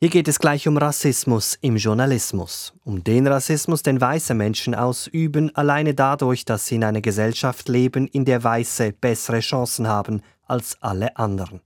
Hier geht es gleich um Rassismus im Journalismus. Um den Rassismus, den weiße Menschen ausüben, alleine dadurch, dass sie in einer Gesellschaft leben, in der Weiße bessere Chancen haben als alle anderen.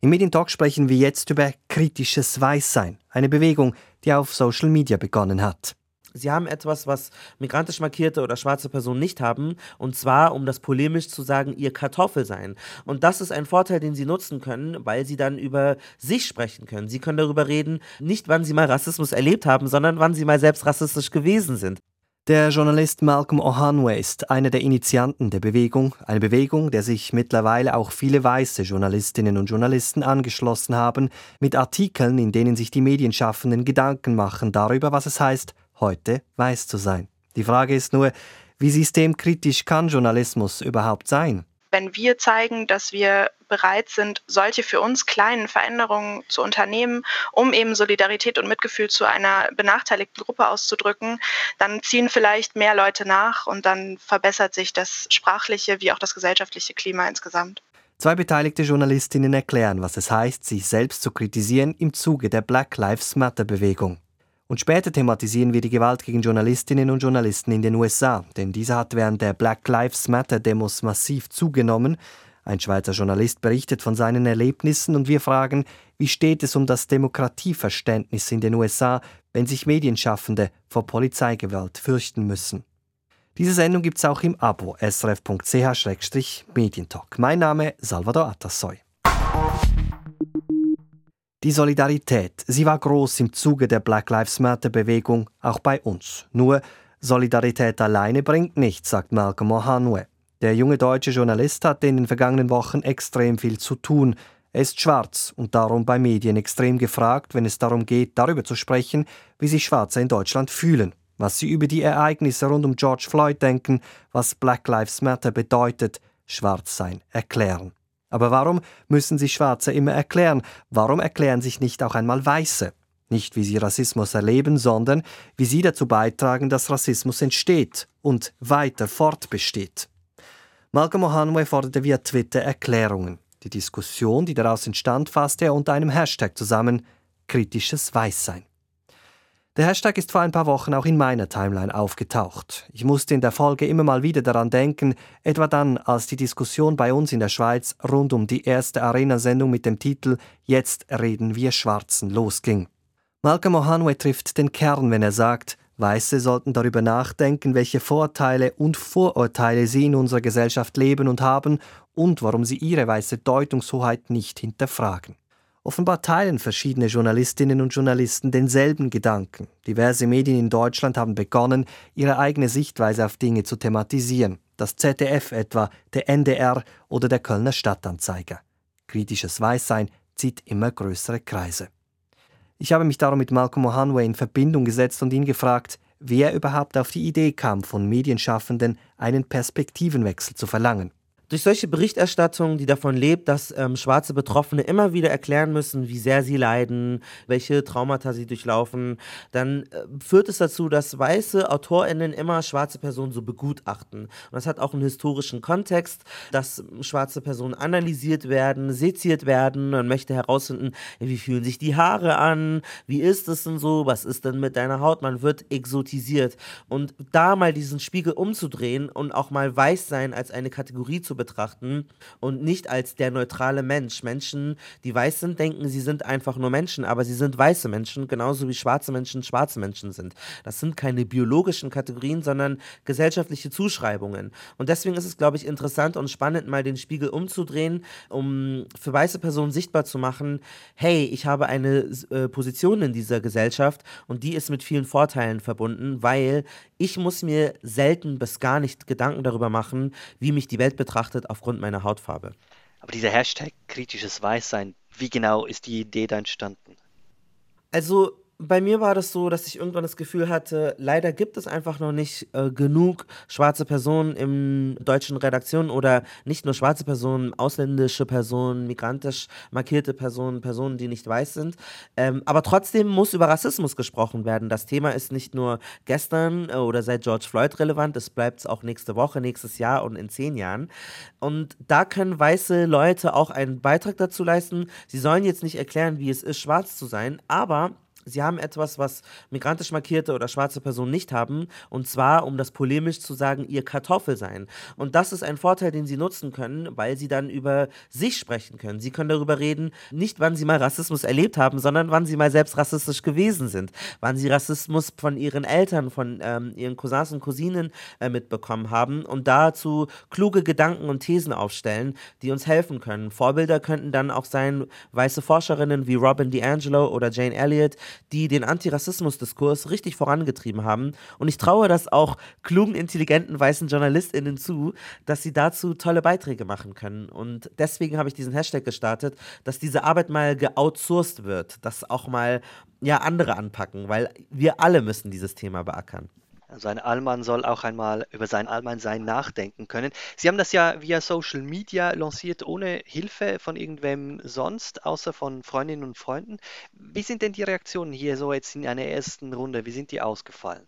Im Medientalk sprechen wir jetzt über kritisches Weißsein, eine Bewegung, die auf Social Media begonnen hat. Sie haben etwas, was migrantisch markierte oder schwarze Personen nicht haben, und zwar, um das polemisch zu sagen, ihr Kartoffel sein. Und das ist ein Vorteil, den Sie nutzen können, weil Sie dann über sich sprechen können. Sie können darüber reden, nicht wann Sie mal Rassismus erlebt haben, sondern wann Sie mal selbst rassistisch gewesen sind. Der Journalist Malcolm Ohanwe ist einer der Initianten der Bewegung, eine Bewegung, der sich mittlerweile auch viele weiße Journalistinnen und Journalisten angeschlossen haben, mit Artikeln, in denen sich die Medienschaffenden Gedanken machen darüber, was es heißt, heute weiß zu sein. Die Frage ist nur, wie systemkritisch kann Journalismus überhaupt sein? Wenn wir zeigen, dass wir bereit sind, solche für uns kleinen Veränderungen zu unternehmen, um eben Solidarität und Mitgefühl zu einer benachteiligten Gruppe auszudrücken, dann ziehen vielleicht mehr Leute nach und dann verbessert sich das sprachliche wie auch das gesellschaftliche Klima insgesamt. Zwei beteiligte Journalistinnen erklären, was es heißt, sich selbst zu kritisieren im Zuge der Black Lives Matter Bewegung. Und später thematisieren wir die Gewalt gegen Journalistinnen und Journalisten in den USA, denn diese hat während der Black Lives Matter Demos massiv zugenommen. Ein Schweizer Journalist berichtet von seinen Erlebnissen und wir fragen, wie steht es um das Demokratieverständnis in den USA, wenn sich Medienschaffende vor Polizeigewalt fürchten müssen. Diese Sendung gibt es auch im Abo srf.ch-medientalk. Mein Name Salvador Atassoy. Die Solidarität, sie war groß im Zuge der Black Lives Matter Bewegung, auch bei uns. Nur Solidarität alleine bringt nichts, sagt Malcolm Ohanwe. Der junge deutsche Journalist hat in den vergangenen Wochen extrem viel zu tun. Er ist schwarz und darum bei Medien extrem gefragt, wenn es darum geht, darüber zu sprechen, wie sich Schwarze in Deutschland fühlen, was sie über die Ereignisse rund um George Floyd denken, was Black Lives Matter bedeutet, schwarz sein erklären. Aber warum müssen sich Schwarze immer erklären? Warum erklären sich nicht auch einmal Weiße? Nicht wie sie Rassismus erleben, sondern wie sie dazu beitragen, dass Rassismus entsteht und weiter fortbesteht. Malcolm Ohanwe forderte via Twitter Erklärungen. Die Diskussion, die daraus entstand, fasste er unter einem Hashtag zusammen: kritisches Weißsein. Der Hashtag ist vor ein paar Wochen auch in meiner Timeline aufgetaucht. Ich musste in der Folge immer mal wieder daran denken, etwa dann, als die Diskussion bei uns in der Schweiz rund um die erste Arena-Sendung mit dem Titel Jetzt reden wir Schwarzen losging. Malcolm Ohanwe trifft den Kern, wenn er sagt, Weiße sollten darüber nachdenken, welche Vorteile und Vorurteile sie in unserer Gesellschaft leben und haben und warum sie ihre weiße Deutungshoheit nicht hinterfragen. Offenbar teilen verschiedene Journalistinnen und Journalisten denselben Gedanken. Diverse Medien in Deutschland haben begonnen, ihre eigene Sichtweise auf Dinge zu thematisieren. Das ZDF etwa, der NDR oder der Kölner Stadtanzeiger. Kritisches Weißsein zieht immer größere Kreise. Ich habe mich darum mit Malcolm Ohanwe in Verbindung gesetzt und ihn gefragt, wer überhaupt auf die Idee kam, von Medienschaffenden einen Perspektivenwechsel zu verlangen. Durch solche Berichterstattung, die davon lebt, dass ähm, schwarze Betroffene immer wieder erklären müssen, wie sehr sie leiden, welche Traumata sie durchlaufen, dann äh, führt es dazu, dass weiße AutorInnen immer schwarze Personen so begutachten. Und das hat auch einen historischen Kontext, dass schwarze Personen analysiert werden, seziert werden. Man möchte herausfinden, wie fühlen sich die Haare an, wie ist es denn so, was ist denn mit deiner Haut? Man wird exotisiert. Und da mal diesen Spiegel umzudrehen und auch mal weiß sein als eine Kategorie zu betrachten und nicht als der neutrale Mensch. Menschen, die weiß sind, denken, sie sind einfach nur Menschen, aber sie sind weiße Menschen, genauso wie schwarze Menschen schwarze Menschen sind. Das sind keine biologischen Kategorien, sondern gesellschaftliche Zuschreibungen. Und deswegen ist es, glaube ich, interessant und spannend, mal den Spiegel umzudrehen, um für weiße Personen sichtbar zu machen, hey, ich habe eine äh, Position in dieser Gesellschaft und die ist mit vielen Vorteilen verbunden, weil ich muss mir selten bis gar nicht Gedanken darüber machen, wie mich die Welt betrachtet betrachtet aufgrund meiner Hautfarbe. Aber dieser Hashtag kritisches Weißsein, wie genau ist die Idee da entstanden? Also bei mir war das so, dass ich irgendwann das Gefühl hatte, leider gibt es einfach noch nicht äh, genug schwarze Personen in deutschen Redaktionen oder nicht nur schwarze Personen, ausländische Personen, migrantisch markierte Personen, Personen, die nicht weiß sind. Ähm, aber trotzdem muss über Rassismus gesprochen werden. Das Thema ist nicht nur gestern äh, oder seit George Floyd relevant, es bleibt auch nächste Woche, nächstes Jahr und in zehn Jahren. Und da können weiße Leute auch einen Beitrag dazu leisten. Sie sollen jetzt nicht erklären, wie es ist, schwarz zu sein, aber Sie haben etwas, was migrantisch markierte oder schwarze Personen nicht haben, und zwar, um das polemisch zu sagen, ihr Kartoffel sein. Und das ist ein Vorteil, den Sie nutzen können, weil Sie dann über sich sprechen können. Sie können darüber reden, nicht wann Sie mal Rassismus erlebt haben, sondern wann Sie mal selbst rassistisch gewesen sind, wann Sie Rassismus von Ihren Eltern, von ähm, Ihren Cousins und Cousinen äh, mitbekommen haben und dazu kluge Gedanken und Thesen aufstellen, die uns helfen können. Vorbilder könnten dann auch sein weiße Forscherinnen wie Robin DiAngelo oder Jane Elliott, die den Antirassismusdiskurs richtig vorangetrieben haben. Und ich traue das auch klugen, intelligenten weißen JournalistInnen zu, dass sie dazu tolle Beiträge machen können. Und deswegen habe ich diesen Hashtag gestartet, dass diese Arbeit mal geoutsourced wird, dass auch mal ja andere anpacken, weil wir alle müssen dieses Thema beackern. Also ein Allmann soll auch einmal über sein Allmannsein nachdenken können. Sie haben das ja via Social Media lanciert, ohne Hilfe von irgendwem sonst, außer von Freundinnen und Freunden. Wie sind denn die Reaktionen hier so jetzt in einer ersten Runde? Wie sind die ausgefallen?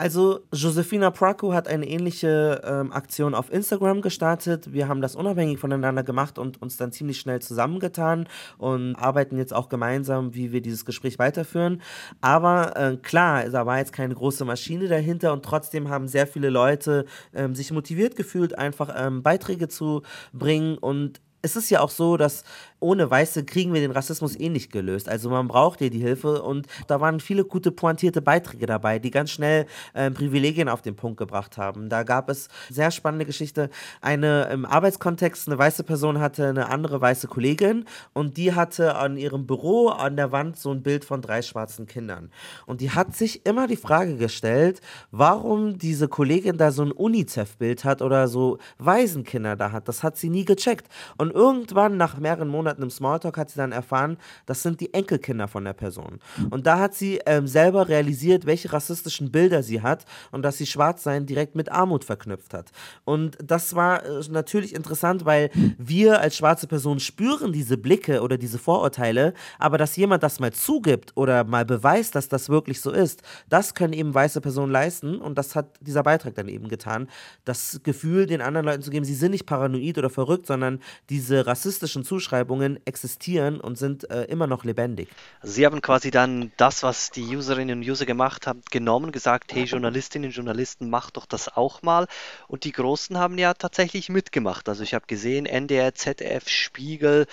Also Josefina Praku hat eine ähnliche ähm, Aktion auf Instagram gestartet. Wir haben das unabhängig voneinander gemacht und uns dann ziemlich schnell zusammengetan und arbeiten jetzt auch gemeinsam, wie wir dieses Gespräch weiterführen. Aber äh, klar, da war jetzt keine große Maschine dahinter und trotzdem haben sehr viele Leute ähm, sich motiviert gefühlt, einfach ähm, Beiträge zu bringen und es ist ja auch so, dass ohne Weiße kriegen wir den Rassismus eh nicht gelöst. Also man braucht hier die Hilfe und da waren viele gute pointierte Beiträge dabei, die ganz schnell äh, Privilegien auf den Punkt gebracht haben. Da gab es sehr spannende Geschichte. Eine im Arbeitskontext, eine weiße Person hatte eine andere weiße Kollegin und die hatte an ihrem Büro an der Wand so ein Bild von drei schwarzen Kindern. Und die hat sich immer die Frage gestellt, warum diese Kollegin da so ein UNICEF-Bild hat oder so Waisenkinder da hat. Das hat sie nie gecheckt. Und irgendwann nach mehreren Monaten im Smalltalk hat sie dann erfahren, das sind die Enkelkinder von der Person. Und da hat sie ähm, selber realisiert, welche rassistischen Bilder sie hat und dass sie Schwarzsein direkt mit Armut verknüpft hat. Und das war äh, natürlich interessant, weil wir als schwarze Person spüren diese Blicke oder diese Vorurteile, aber dass jemand das mal zugibt oder mal beweist, dass das wirklich so ist, das können eben weiße Personen leisten und das hat dieser Beitrag dann eben getan, das Gefühl den anderen Leuten zu geben, sie sind nicht paranoid oder verrückt, sondern diese rassistischen Zuschreibungen existieren und sind äh, immer noch lebendig. Sie haben quasi dann das, was die Userinnen und User gemacht haben, genommen, gesagt, hey Journalistinnen und Journalisten, macht doch das auch mal. Und die Großen haben ja tatsächlich mitgemacht. Also ich habe gesehen, NDR, ZDF, Spiegel.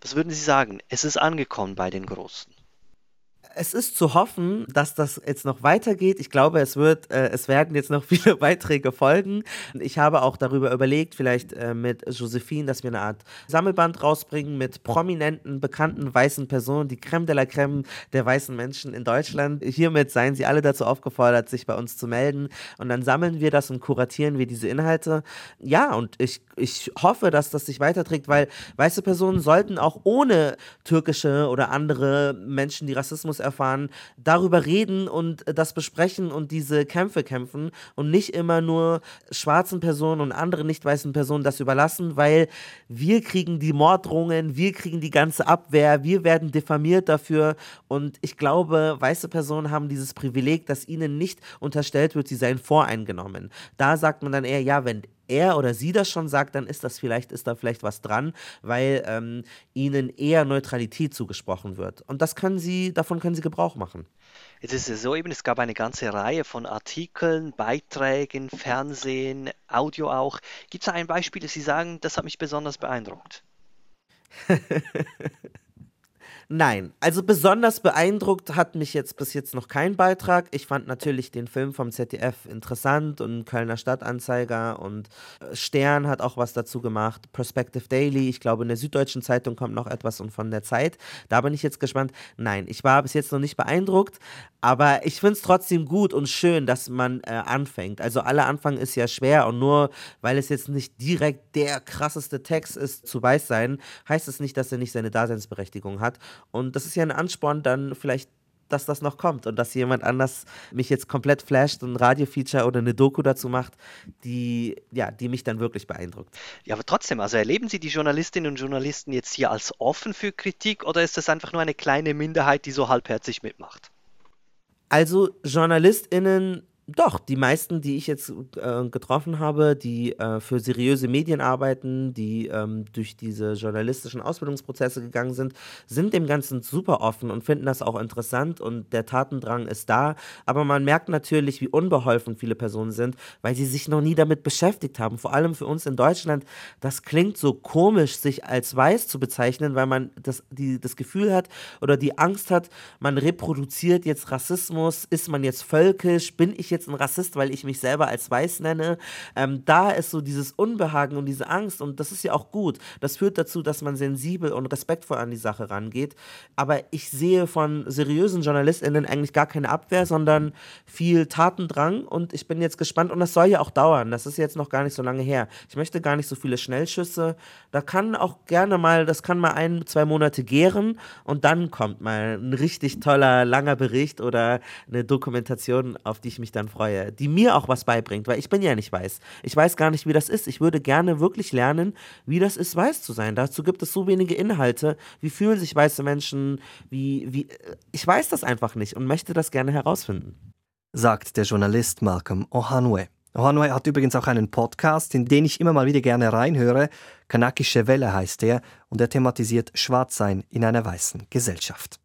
Was würden Sie sagen? Es ist angekommen bei den Großen es ist zu hoffen, dass das jetzt noch weitergeht. Ich glaube, es wird, äh, es werden jetzt noch viele Beiträge folgen. Ich habe auch darüber überlegt, vielleicht äh, mit Josephine, dass wir eine Art Sammelband rausbringen mit prominenten, bekannten weißen Personen, die Creme de la Creme der weißen Menschen in Deutschland. Hiermit seien sie alle dazu aufgefordert, sich bei uns zu melden. Und dann sammeln wir das und kuratieren wir diese Inhalte. Ja, und ich, ich hoffe, dass das sich weiterträgt, weil weiße Personen sollten auch ohne türkische oder andere Menschen, die Rassismus erfahren, darüber reden und das besprechen und diese Kämpfe kämpfen und nicht immer nur schwarzen Personen und anderen nicht weißen Personen das überlassen, weil wir kriegen die Morddrohungen, wir kriegen die ganze Abwehr, wir werden diffamiert dafür und ich glaube, weiße Personen haben dieses Privileg, dass ihnen nicht unterstellt wird, sie seien voreingenommen. Da sagt man dann eher, ja, wenn er oder sie das schon sagt, dann ist das vielleicht, ist da vielleicht was dran, weil ähm, ihnen eher Neutralität zugesprochen wird. Und das können sie, davon können sie Gebrauch machen. Jetzt ist es so eben, es gab eine ganze Reihe von Artikeln, Beiträgen, Fernsehen, Audio auch. Gibt es ein Beispiel, das Sie sagen, das hat mich besonders beeindruckt? Nein, also besonders beeindruckt hat mich jetzt bis jetzt noch kein Beitrag. Ich fand natürlich den Film vom ZDF interessant und Kölner Stadtanzeiger und äh, Stern hat auch was dazu gemacht. Perspective Daily, ich glaube in der Süddeutschen Zeitung kommt noch etwas und von der Zeit. Da bin ich jetzt gespannt. Nein, ich war bis jetzt noch nicht beeindruckt, aber ich finde es trotzdem gut und schön, dass man äh, anfängt. Also alle Anfang ist ja schwer und nur weil es jetzt nicht direkt der krasseste Text ist zu weiß sein, heißt es nicht, dass er nicht seine Daseinsberechtigung hat. Und das ist ja ein Ansporn, dann vielleicht dass das noch kommt und dass jemand anders mich jetzt komplett flasht und ein Radiofeature oder eine Doku dazu macht, die, ja, die mich dann wirklich beeindruckt. Ja, aber trotzdem, also erleben Sie die Journalistinnen und Journalisten jetzt hier als offen für Kritik oder ist das einfach nur eine kleine Minderheit, die so halbherzig mitmacht? Also JournalistInnen doch, die meisten, die ich jetzt äh, getroffen habe, die äh, für seriöse Medien arbeiten, die ähm, durch diese journalistischen Ausbildungsprozesse gegangen sind, sind dem Ganzen super offen und finden das auch interessant und der Tatendrang ist da. Aber man merkt natürlich, wie unbeholfen viele Personen sind, weil sie sich noch nie damit beschäftigt haben. Vor allem für uns in Deutschland, das klingt so komisch, sich als weiß zu bezeichnen, weil man das, die, das Gefühl hat oder die Angst hat, man reproduziert jetzt Rassismus, ist man jetzt völkisch, bin ich jetzt ein Rassist, weil ich mich selber als weiß nenne. Ähm, da ist so dieses Unbehagen und diese Angst und das ist ja auch gut. Das führt dazu, dass man sensibel und respektvoll an die Sache rangeht. Aber ich sehe von seriösen JournalistInnen eigentlich gar keine Abwehr, sondern viel Tatendrang und ich bin jetzt gespannt und das soll ja auch dauern. Das ist jetzt noch gar nicht so lange her. Ich möchte gar nicht so viele Schnellschüsse. Da kann auch gerne mal, das kann mal ein, zwei Monate gären und dann kommt mal ein richtig toller, langer Bericht oder eine Dokumentation, auf die ich mich dann freue, die mir auch was beibringt, weil ich bin ja nicht weiß. Ich weiß gar nicht, wie das ist. Ich würde gerne wirklich lernen, wie das ist, weiß zu sein. Dazu gibt es so wenige Inhalte. Wie fühlen sich weiße Menschen? Wie, wie, ich weiß das einfach nicht und möchte das gerne herausfinden. Sagt der Journalist Malcolm Ohanwe. Ohanwe hat übrigens auch einen Podcast, in den ich immer mal wieder gerne reinhöre. Kanakische Welle heißt er und er thematisiert Schwarzsein in einer weißen Gesellschaft.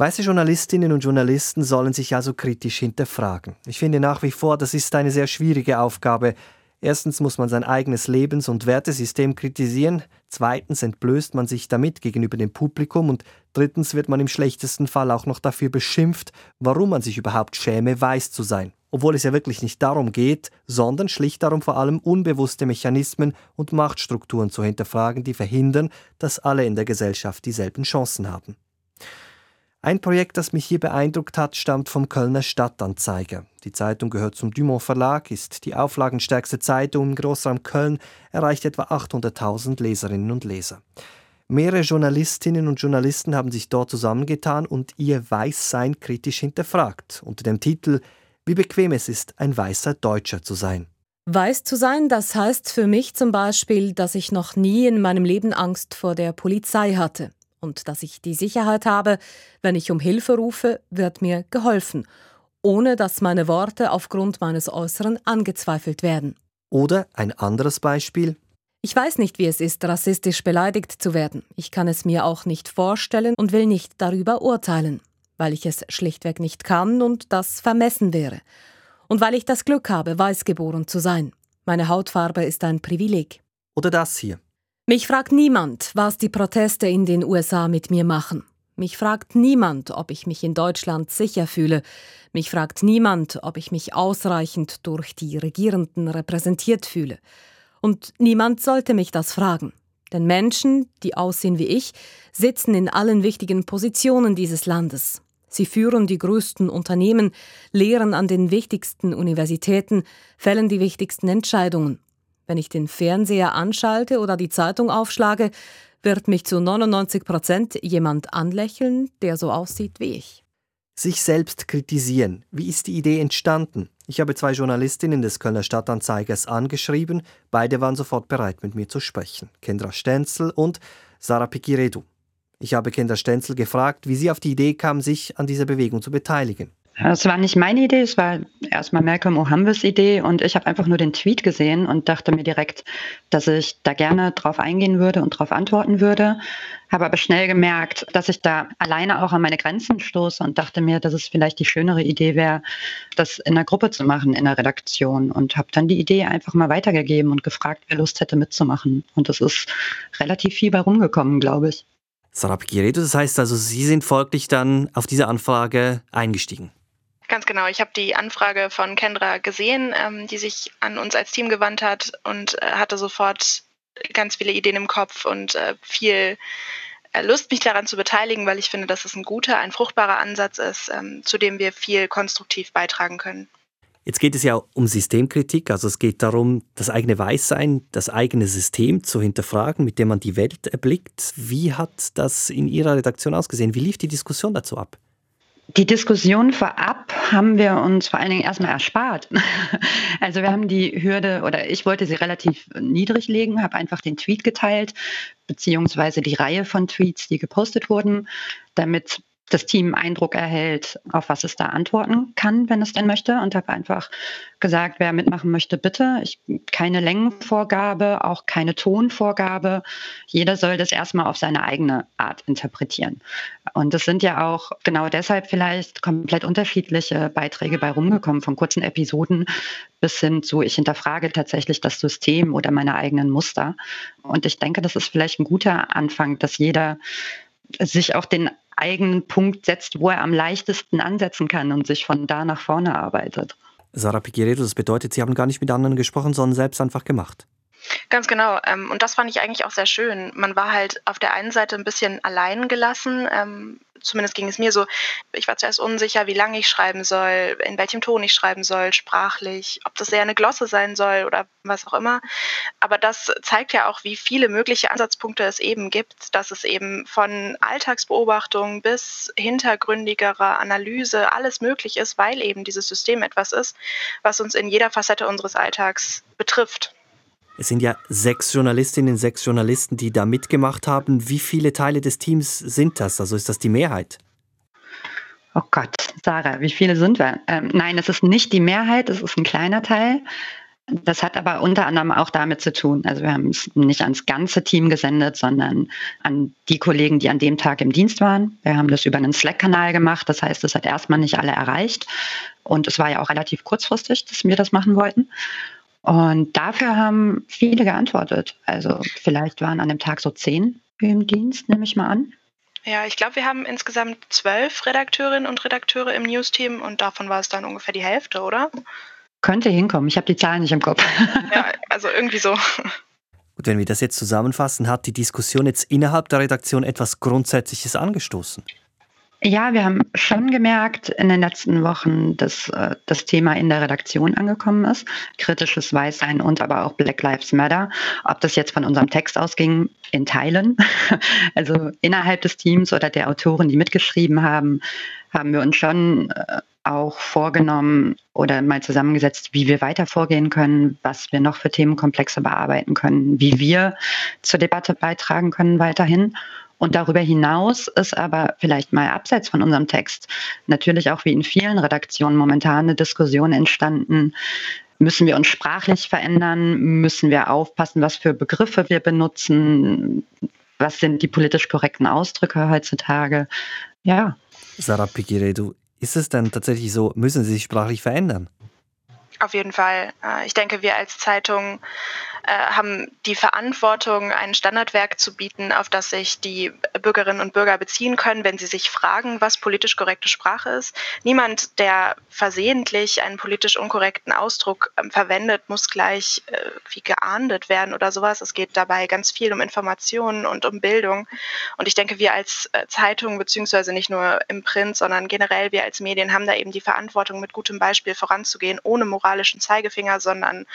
Weiße Journalistinnen und Journalisten sollen sich also kritisch hinterfragen. Ich finde nach wie vor, das ist eine sehr schwierige Aufgabe. Erstens muss man sein eigenes Lebens- und Wertesystem kritisieren, zweitens entblößt man sich damit gegenüber dem Publikum und drittens wird man im schlechtesten Fall auch noch dafür beschimpft, warum man sich überhaupt schäme, weiß zu sein. Obwohl es ja wirklich nicht darum geht, sondern schlicht darum vor allem unbewusste Mechanismen und Machtstrukturen zu hinterfragen, die verhindern, dass alle in der Gesellschaft dieselben Chancen haben. Ein Projekt, das mich hier beeindruckt hat, stammt vom Kölner Stadtanzeiger. Die Zeitung gehört zum Dumont Verlag, ist die auflagenstärkste Zeitung im Großraum Köln, erreicht etwa 800.000 Leserinnen und Leser. Mehrere Journalistinnen und Journalisten haben sich dort zusammengetan und ihr Weißsein kritisch hinterfragt, unter dem Titel Wie bequem es ist, ein weißer Deutscher zu sein. Weiß zu sein, das heißt für mich zum Beispiel, dass ich noch nie in meinem Leben Angst vor der Polizei hatte und dass ich die Sicherheit habe, wenn ich um Hilfe rufe, wird mir geholfen, ohne dass meine Worte aufgrund meines Äußeren angezweifelt werden. Oder ein anderes Beispiel. Ich weiß nicht, wie es ist, rassistisch beleidigt zu werden. Ich kann es mir auch nicht vorstellen und will nicht darüber urteilen, weil ich es schlichtweg nicht kann und das vermessen wäre. Und weil ich das Glück habe, weiß geboren zu sein. Meine Hautfarbe ist ein Privileg. Oder das hier. Mich fragt niemand, was die Proteste in den USA mit mir machen. Mich fragt niemand, ob ich mich in Deutschland sicher fühle. Mich fragt niemand, ob ich mich ausreichend durch die Regierenden repräsentiert fühle. Und niemand sollte mich das fragen. Denn Menschen, die aussehen wie ich, sitzen in allen wichtigen Positionen dieses Landes. Sie führen die größten Unternehmen, lehren an den wichtigsten Universitäten, fällen die wichtigsten Entscheidungen. Wenn ich den Fernseher anschalte oder die Zeitung aufschlage, wird mich zu 99 Prozent jemand anlächeln, der so aussieht wie ich. Sich selbst kritisieren. Wie ist die Idee entstanden? Ich habe zwei Journalistinnen des Kölner Stadtanzeigers angeschrieben. Beide waren sofort bereit, mit mir zu sprechen. Kendra Stenzel und Sarah Pikiredu. Ich habe Kendra Stenzel gefragt, wie sie auf die Idee kam, sich an dieser Bewegung zu beteiligen. Es war nicht meine Idee, es war erstmal Malcolm O'Hambes Idee und ich habe einfach nur den Tweet gesehen und dachte mir direkt, dass ich da gerne drauf eingehen würde und drauf antworten würde. Habe aber schnell gemerkt, dass ich da alleine auch an meine Grenzen stoße und dachte mir, dass es vielleicht die schönere Idee wäre, das in einer Gruppe zu machen, in der Redaktion. Und habe dann die Idee einfach mal weitergegeben und gefragt, wer Lust hätte mitzumachen. Und es ist relativ viel bei rumgekommen, glaube ich. Sarah Pigiredo, das heißt also, Sie sind folglich dann auf diese Anfrage eingestiegen. Ganz genau. Ich habe die Anfrage von Kendra gesehen, ähm, die sich an uns als Team gewandt hat und äh, hatte sofort ganz viele Ideen im Kopf und äh, viel äh, Lust, mich daran zu beteiligen, weil ich finde, dass es ein guter, ein fruchtbarer Ansatz ist, ähm, zu dem wir viel konstruktiv beitragen können. Jetzt geht es ja um Systemkritik, also es geht darum, das eigene Weißsein, das eigene System zu hinterfragen, mit dem man die Welt erblickt. Wie hat das in Ihrer Redaktion ausgesehen? Wie lief die Diskussion dazu ab? Die Diskussion vorab haben wir uns vor allen Dingen erstmal erspart. Also wir haben die Hürde oder ich wollte sie relativ niedrig legen, habe einfach den Tweet geteilt, beziehungsweise die Reihe von Tweets, die gepostet wurden, damit das Team Eindruck erhält, auf was es da antworten kann, wenn es denn möchte. Und habe einfach gesagt, wer mitmachen möchte, bitte. Ich, keine Längenvorgabe, auch keine Tonvorgabe. Jeder soll das erstmal auf seine eigene Art interpretieren. Und es sind ja auch genau deshalb vielleicht komplett unterschiedliche Beiträge bei rumgekommen, von kurzen Episoden bis hin zu, ich hinterfrage tatsächlich das System oder meine eigenen Muster. Und ich denke, das ist vielleicht ein guter Anfang, dass jeder sich auch den eigenen Punkt setzt, wo er am leichtesten ansetzen kann und sich von da nach vorne arbeitet. Sarah Piqueredo, das bedeutet, Sie haben gar nicht mit anderen gesprochen, sondern selbst einfach gemacht. Ganz genau. Ähm, und das fand ich eigentlich auch sehr schön. Man war halt auf der einen Seite ein bisschen allein gelassen. Zumindest ging es mir so. Ich war zuerst unsicher, wie lange ich schreiben soll, in welchem Ton ich schreiben soll, sprachlich, ob das eher eine Glosse sein soll oder was auch immer. Aber das zeigt ja auch, wie viele mögliche Ansatzpunkte es eben gibt, dass es eben von Alltagsbeobachtung bis hintergründigerer Analyse alles möglich ist, weil eben dieses System etwas ist, was uns in jeder Facette unseres Alltags betrifft. Es sind ja sechs Journalistinnen, sechs Journalisten, die da mitgemacht haben. Wie viele Teile des Teams sind das? Also ist das die Mehrheit? Oh Gott, Sarah, wie viele sind wir? Ähm, nein, es ist nicht die Mehrheit, es ist ein kleiner Teil. Das hat aber unter anderem auch damit zu tun. Also wir haben es nicht ans ganze Team gesendet, sondern an die Kollegen, die an dem Tag im Dienst waren. Wir haben das über einen Slack-Kanal gemacht. Das heißt, es hat erstmal nicht alle erreicht. Und es war ja auch relativ kurzfristig, dass wir das machen wollten. Und dafür haben viele geantwortet. Also vielleicht waren an dem Tag so zehn im Dienst, nehme ich mal an. Ja, ich glaube, wir haben insgesamt zwölf Redakteurinnen und Redakteure im News-Team und davon war es dann ungefähr die Hälfte, oder? Könnte hinkommen. Ich habe die Zahlen nicht im Kopf. Ja, also irgendwie so. Gut, wenn wir das jetzt zusammenfassen, hat die Diskussion jetzt innerhalb der Redaktion etwas Grundsätzliches angestoßen. Ja, wir haben schon gemerkt in den letzten Wochen, dass äh, das Thema in der Redaktion angekommen ist. Kritisches Weißsein und aber auch Black Lives Matter. Ob das jetzt von unserem Text ausging, in Teilen, also innerhalb des Teams oder der Autoren, die mitgeschrieben haben, haben wir uns schon äh, auch vorgenommen oder mal zusammengesetzt, wie wir weiter vorgehen können, was wir noch für Themenkomplexe bearbeiten können, wie wir zur Debatte beitragen können weiterhin. Und darüber hinaus ist aber vielleicht mal abseits von unserem Text natürlich auch wie in vielen Redaktionen momentan eine Diskussion entstanden. Müssen wir uns sprachlich verändern? Müssen wir aufpassen, was für Begriffe wir benutzen? Was sind die politisch korrekten Ausdrücke heutzutage? Ja. Sarah Pikiredu, ist es denn tatsächlich so, müssen Sie sich sprachlich verändern? Auf jeden Fall. Äh, ich denke, wir als Zeitung äh, haben die Verantwortung, ein Standardwerk zu bieten, auf das sich die Bürgerinnen und Bürger beziehen können, wenn sie sich fragen, was politisch korrekte Sprache ist. Niemand, der versehentlich einen politisch unkorrekten Ausdruck ähm, verwendet, muss gleich äh, wie geahndet werden oder sowas. Es geht dabei ganz viel um Informationen und um Bildung. Und ich denke, wir als äh, Zeitung, beziehungsweise nicht nur im Print, sondern generell wir als Medien haben da eben die Verantwortung, mit gutem Beispiel voranzugehen, ohne moralischen Zeigefinger, sondern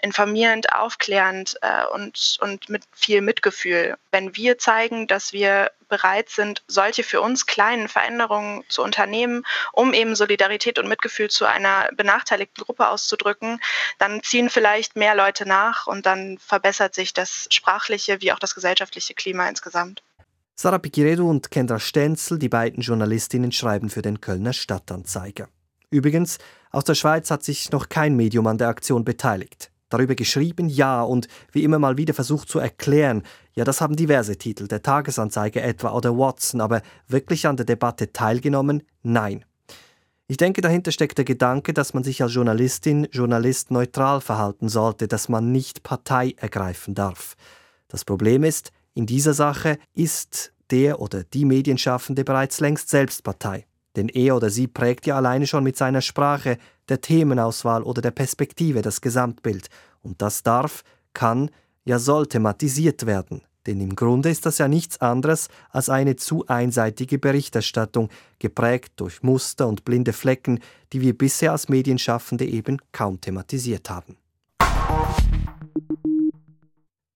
informierend, aufklärend, aufklärend äh, und, und mit viel Mitgefühl. Wenn wir zeigen, dass wir bereit sind, solche für uns kleinen Veränderungen zu unternehmen, um eben Solidarität und Mitgefühl zu einer benachteiligten Gruppe auszudrücken, dann ziehen vielleicht mehr Leute nach und dann verbessert sich das sprachliche wie auch das gesellschaftliche Klima insgesamt. Sarah Pikiredu und Kendra Stenzel, die beiden Journalistinnen, schreiben für den Kölner Stadtanzeiger. Übrigens, aus der Schweiz hat sich noch kein Medium an der Aktion beteiligt darüber geschrieben, ja, und wie immer mal wieder versucht zu erklären, ja, das haben diverse Titel, der Tagesanzeige etwa oder Watson, aber wirklich an der Debatte teilgenommen? Nein. Ich denke, dahinter steckt der Gedanke, dass man sich als Journalistin, Journalist neutral verhalten sollte, dass man nicht Partei ergreifen darf. Das Problem ist, in dieser Sache ist der oder die Medienschaffende bereits längst selbst Partei. Denn er oder sie prägt ja alleine schon mit seiner Sprache, der Themenauswahl oder der Perspektive das Gesamtbild. Und das darf, kann, ja soll thematisiert werden. Denn im Grunde ist das ja nichts anderes als eine zu einseitige Berichterstattung, geprägt durch Muster und blinde Flecken, die wir bisher als Medienschaffende eben kaum thematisiert haben.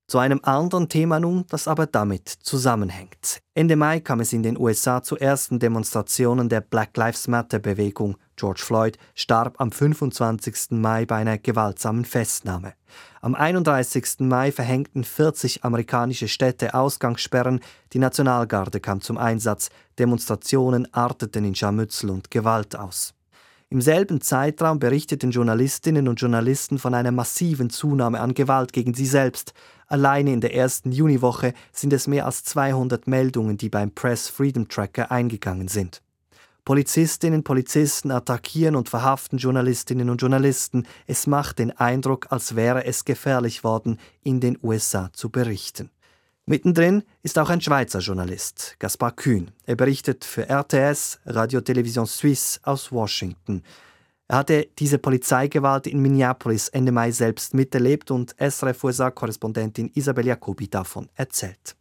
Zu einem anderen Thema nun, das aber damit zusammenhängt. Ende Mai kam es in den USA zu ersten Demonstrationen der Black Lives Matter-Bewegung. George Floyd starb am 25. Mai bei einer gewaltsamen Festnahme. Am 31. Mai verhängten 40 amerikanische Städte Ausgangssperren, die Nationalgarde kam zum Einsatz, Demonstrationen arteten in Scharmützel und Gewalt aus. Im selben Zeitraum berichteten Journalistinnen und Journalisten von einer massiven Zunahme an Gewalt gegen sie selbst. Alleine in der ersten Juniwoche sind es mehr als 200 Meldungen, die beim Press Freedom Tracker eingegangen sind. Polizistinnen und Polizisten attackieren und verhaften Journalistinnen und Journalisten. Es macht den Eindruck, als wäre es gefährlich worden, in den USA zu berichten. Mittendrin ist auch ein Schweizer Journalist, Gaspar Kühn. Er berichtet für RTS, Radio Television Suisse aus Washington. Er hatte diese Polizeigewalt in Minneapolis Ende Mai selbst miterlebt und SRF USA-Korrespondentin Isabel Jacobi davon erzählt.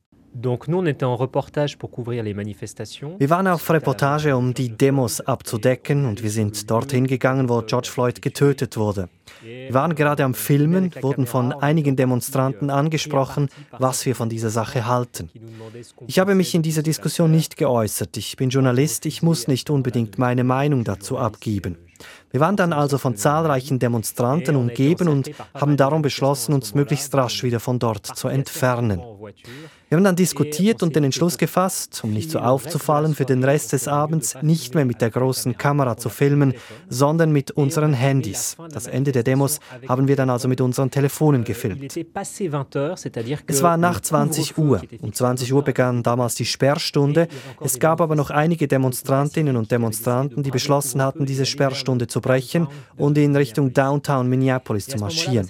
Wir waren auf Reportage, um die Demos abzudecken und wir sind dorthin gegangen, wo George Floyd getötet wurde. Wir waren gerade am Filmen, wurden von einigen Demonstranten angesprochen, was wir von dieser Sache halten. Ich habe mich in dieser Diskussion nicht geäußert. Ich bin Journalist, ich muss nicht unbedingt meine Meinung dazu abgeben. Wir waren dann also von zahlreichen Demonstranten umgeben und haben darum beschlossen, uns möglichst rasch wieder von dort zu entfernen. Wir haben dann diskutiert und den Entschluss gefasst, um nicht so aufzufallen, für den Rest des Abends nicht mehr mit der großen Kamera zu filmen, sondern mit unseren Handys. Das Ende der Demos haben wir dann also mit unseren Telefonen gefilmt. Es war nach 20 Uhr. Um 20 Uhr begann damals die Sperrstunde. Es gab aber noch einige Demonstrantinnen und Demonstranten, die beschlossen hatten, diese Sperrstunde zu brechen und in Richtung Downtown Minneapolis zu marschieren.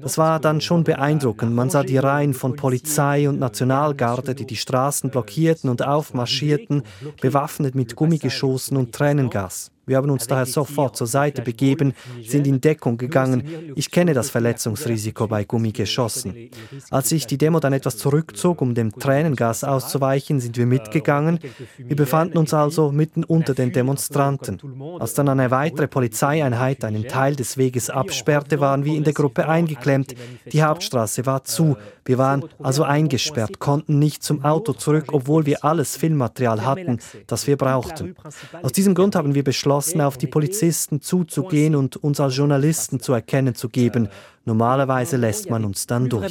Das war dann schon beeindruckend. Man sah die Reihen von Polizei und Nationalgarde, die die Straßen blockierten und aufmarschierten, bewaffnet mit Gummigeschossen und Tränengas. Wir haben uns daher sofort zur Seite begeben, sind in Deckung gegangen. Ich kenne das Verletzungsrisiko bei Gummigeschossen. Als sich die Demo dann etwas zurückzog, um dem Tränengas auszuweichen, sind wir mitgegangen. Wir befanden uns also mitten unter den Demonstranten. Als dann eine weitere Polizeieinheit einen Teil des Weges absperrte, waren wir in der Gruppe eingeklemmt. Die Hauptstraße war zu. Wir waren also eingesperrt, konnten nicht zum Auto zurück, obwohl wir alles Filmmaterial hatten, das wir brauchten. Aus diesem Grund haben wir beschlossen, entschlossen, auf die Polizisten zuzugehen und uns als Journalisten zu erkennen zu geben. Normalerweise lässt man uns dann durch.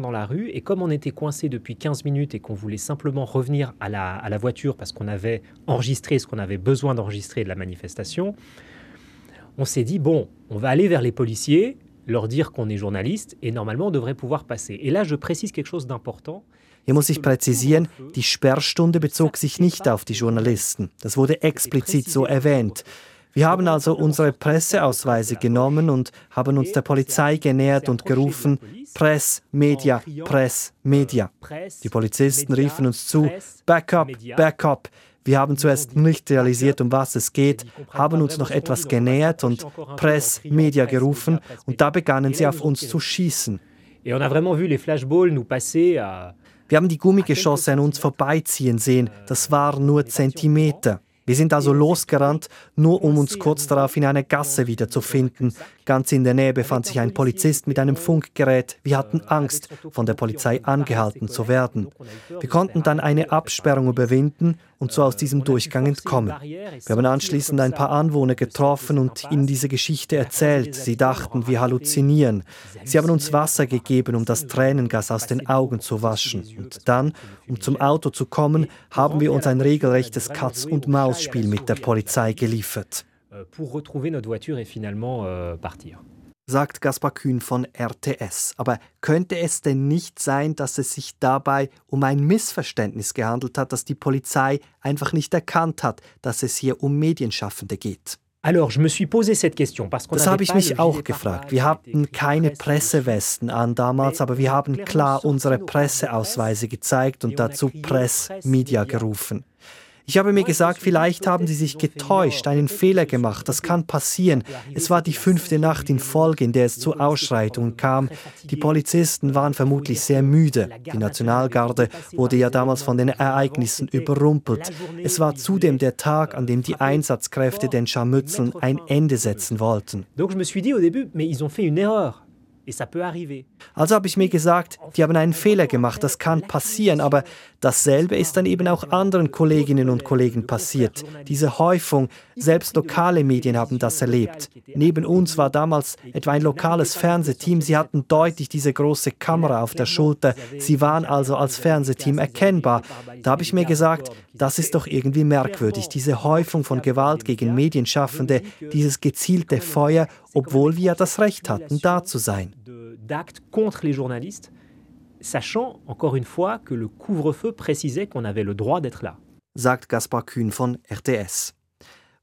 dans la rue et comme on était coincé depuis 15 minutes et qu'on voulait simplement revenir à la, à la voiture parce qu'on avait enregistré ce qu'on avait besoin d'enregistrer de la manifestation, on s'est dit bon, on va aller vers les policiers, leur dire qu'on est journaliste et normalement on devrait pouvoir passer. Et là, je précise quelque chose d'important. Hier muss ich präzisieren, die Sperrstunde bezog sich nicht auf die Journalisten. Das wurde explizit so erwähnt. Wir haben also unsere Presseausweise genommen und haben uns der Polizei genähert und gerufen, Press, Media, Press, Media. Die Polizisten riefen uns zu, Back up, back up. Wir haben zuerst nicht realisiert, um was es geht, haben uns noch etwas genähert und Press, Media gerufen und da begannen sie auf uns zu schießen. Et on a vraiment vu les flashballs nous passer à wir haben die Gummigeschosse an uns vorbeiziehen sehen. Das waren nur Zentimeter. Wir sind also losgerannt, nur um uns kurz darauf in einer Gasse wiederzufinden. Ganz in der Nähe befand sich ein Polizist mit einem Funkgerät. Wir hatten Angst, von der Polizei angehalten zu werden. Wir konnten dann eine Absperrung überwinden und so aus diesem Durchgang entkommen. Wir haben anschließend ein paar Anwohner getroffen und ihnen diese Geschichte erzählt. Sie dachten, wir halluzinieren. Sie haben uns Wasser gegeben, um das Tränengas aus den Augen zu waschen. Und dann, um zum Auto zu kommen, haben wir uns ein regelrechtes Katz-und-Maus-Spiel mit der Polizei geliefert. Pour retrouver notre voiture et finalement euh, partir sagt Gaspar Kühn von RTS. Aber könnte es denn nicht sein, dass es sich dabei um ein Missverständnis gehandelt hat, dass die Polizei einfach nicht erkannt hat, dass es hier um Medienschaffende geht? Das habe ich mich auch gefragt. Wir hatten keine Pressewesten an damals, aber wir haben klar unsere Presseausweise gezeigt und dazu Press Media gerufen. Ich habe mir gesagt, vielleicht haben sie sich getäuscht, einen Fehler gemacht. Das kann passieren. Es war die fünfte Nacht in Folge, in der es zu Ausschreitungen kam. Die Polizisten waren vermutlich sehr müde. Die Nationalgarde wurde ja damals von den Ereignissen überrumpelt. Es war zudem der Tag, an dem die Einsatzkräfte den Scharmützeln ein Ende setzen wollten. Donc je me suis dit au début, mais ils ont fait une erreur. Also habe ich mir gesagt, die haben einen Fehler gemacht, das kann passieren, aber dasselbe ist dann eben auch anderen Kolleginnen und Kollegen passiert. Diese Häufung, selbst lokale Medien haben das erlebt. Neben uns war damals etwa ein lokales Fernsehteam, sie hatten deutlich diese große Kamera auf der Schulter, sie waren also als Fernsehteam erkennbar. Da habe ich mir gesagt, das ist doch irgendwie merkwürdig, diese Häufung von Gewalt gegen Medienschaffende, dieses gezielte Feuer, obwohl wir das Recht hatten, da zu sein. D'actes contre les journalistes, sachant encore une fois que le couvre-feu précisait qu'on avait le droit d'être là. Sagt Gaspar Kühn von RTS.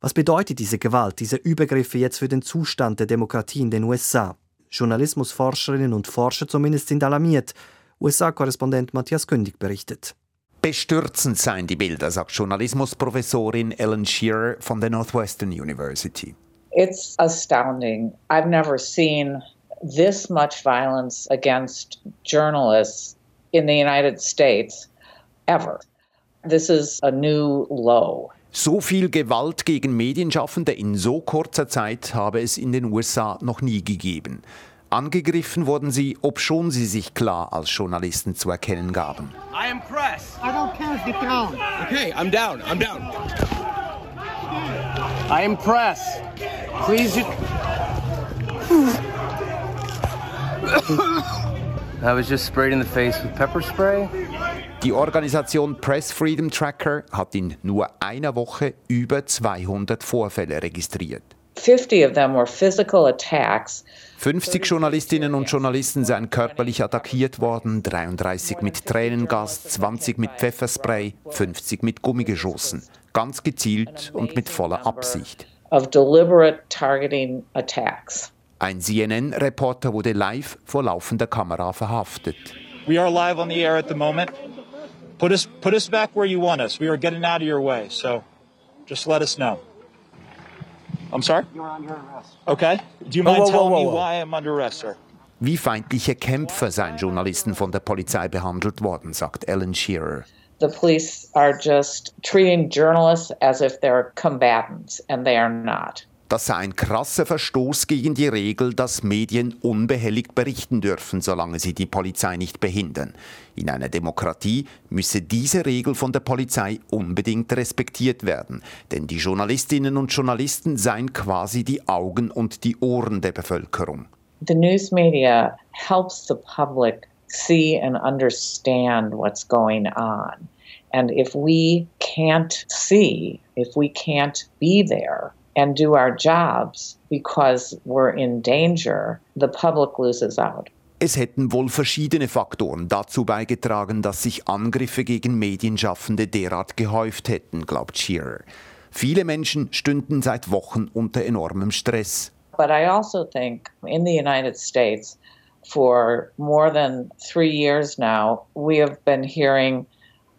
Was bedeutet diese Gewalt, diese Übergriffe jetzt für den Zustand der Demokratie in den USA? Journalismusforscherinnen und Forscher zumindest sind alarmiert. USA-Korrespondent Matthias Kündig berichtet. Bestürzend seien die Bilder, sagt Journalismusprofessorin Ellen Shearer von der Northwestern University. It's astounding. I've never seen this much violence against journalists in the United States ever. This is a new low. So viel Gewalt gegen Medienschaffende in so kurzer Zeit habe es in den USA noch nie gegeben. Angegriffen wurden sie, obschon sie sich klar als Journalisten zu erkennen gaben. I am press. I don't care. Get down. Okay, I'm down. I'm down. I am press. Please. I was just sprayed in the face with pepper spray. Die Organisation Press Freedom Tracker hat in nur einer Woche über 200 Vorfälle registriert. 50 of them were physical attacks 50 Journalistinnen und Journalisten seien körperlich attackiert worden, 33 mit Tränengas, 20 mit Pfefferspray, 50 mit Gummigeschossen. Ganz gezielt und mit voller Absicht. Ein CNN-Reporter wurde live vor laufender Kamera verhaftet. We are live on the air at the moment. Put us, put us back where you want us. We are getting out of your way, so just let us know. I'm sorry? You're under arrest. Okay. Do you mind whoa, whoa, telling whoa, me why I'm under arrest, sir? Wie feindliche Kämpfer seien Journalisten von der Polizei behandelt worden, sagt Ellen Shearer. The police are just treating journalists as if they're combatants, and they are not. Das sei ein krasser Verstoß gegen die Regel, dass Medien unbehelligt berichten dürfen, solange sie die Polizei nicht behindern. In einer Demokratie müsse diese Regel von der Polizei unbedingt respektiert werden, denn die Journalistinnen und Journalisten seien quasi die Augen und die Ohren der Bevölkerung. The news media helps the public see and understand what's going on. And if we can't see, if we can't be there, and do our jobs because we're in danger, the public loses out. Es hätten wohl verschiedene Faktoren dazu beigetragen, dass sich Angriffe gegen Medienschaffende derart gehäuft hätten, glaubt Shearer. Viele Menschen stünden seit Wochen unter enormem Stress. But I also think in the United States, for more than three years now, we have been hearing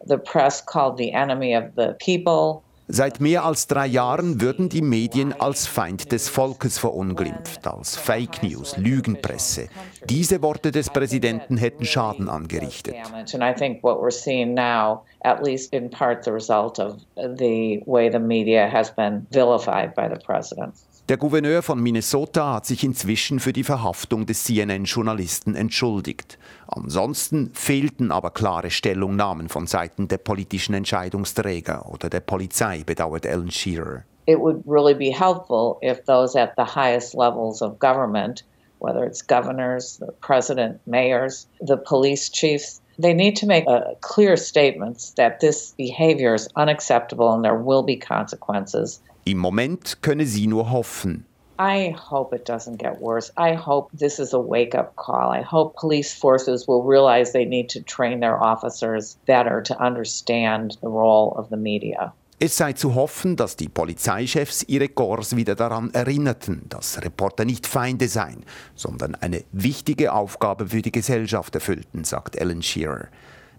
the press called the enemy of the people. Seit mehr als drei Jahren würden die Medien als Feind des Volkes verunglimpft, als Fake News, Lügenpresse. Diese Worte des Präsidenten hätten Schaden angerichtet. And I think what we're seeing now, at least in part the result of the way the media has been vilified by the president. Der Gouverneur von Minnesota hat sich inzwischen für die Verhaftung des CNN-Journalisten entschuldigt. Ansonsten fehlten aber klare Stellungnahmen von Seiten der politischen Entscheidungsträger oder der Polizei, bedauert Ellen Shearer. It would really be helpful if those at the highest levels of government, whether it's governors, the president, mayors, the police chiefs, they need to make a clear statements that this behavior is unacceptable and there will be consequences. Im Moment könne sie nur hoffen. I hope it doesn't get worse. I hope this is a wake up call. I hope police forces will realize they need to train their officers better to understand the role of the media. Es sei zu hoffen, dass die Polizeichefs ihre Korps wieder daran erinnerten, dass Reporter nicht Feinde seien, sondern eine wichtige Aufgabe für die Gesellschaft erfüllten, sagt Ellen Shearer.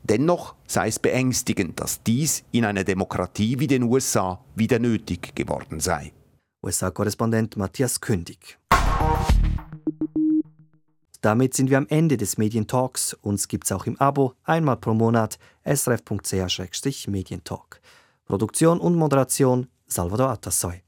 Dennoch sei es beängstigend, dass dies in einer Demokratie wie den USA wieder nötig geworden sei. USA-Korrespondent Matthias Kündig. Damit sind wir am Ende des Medientalks. Uns gibt es auch im Abo einmal pro Monat srf.ch-medientalk. Produktion und Moderation Salvador Atassoy.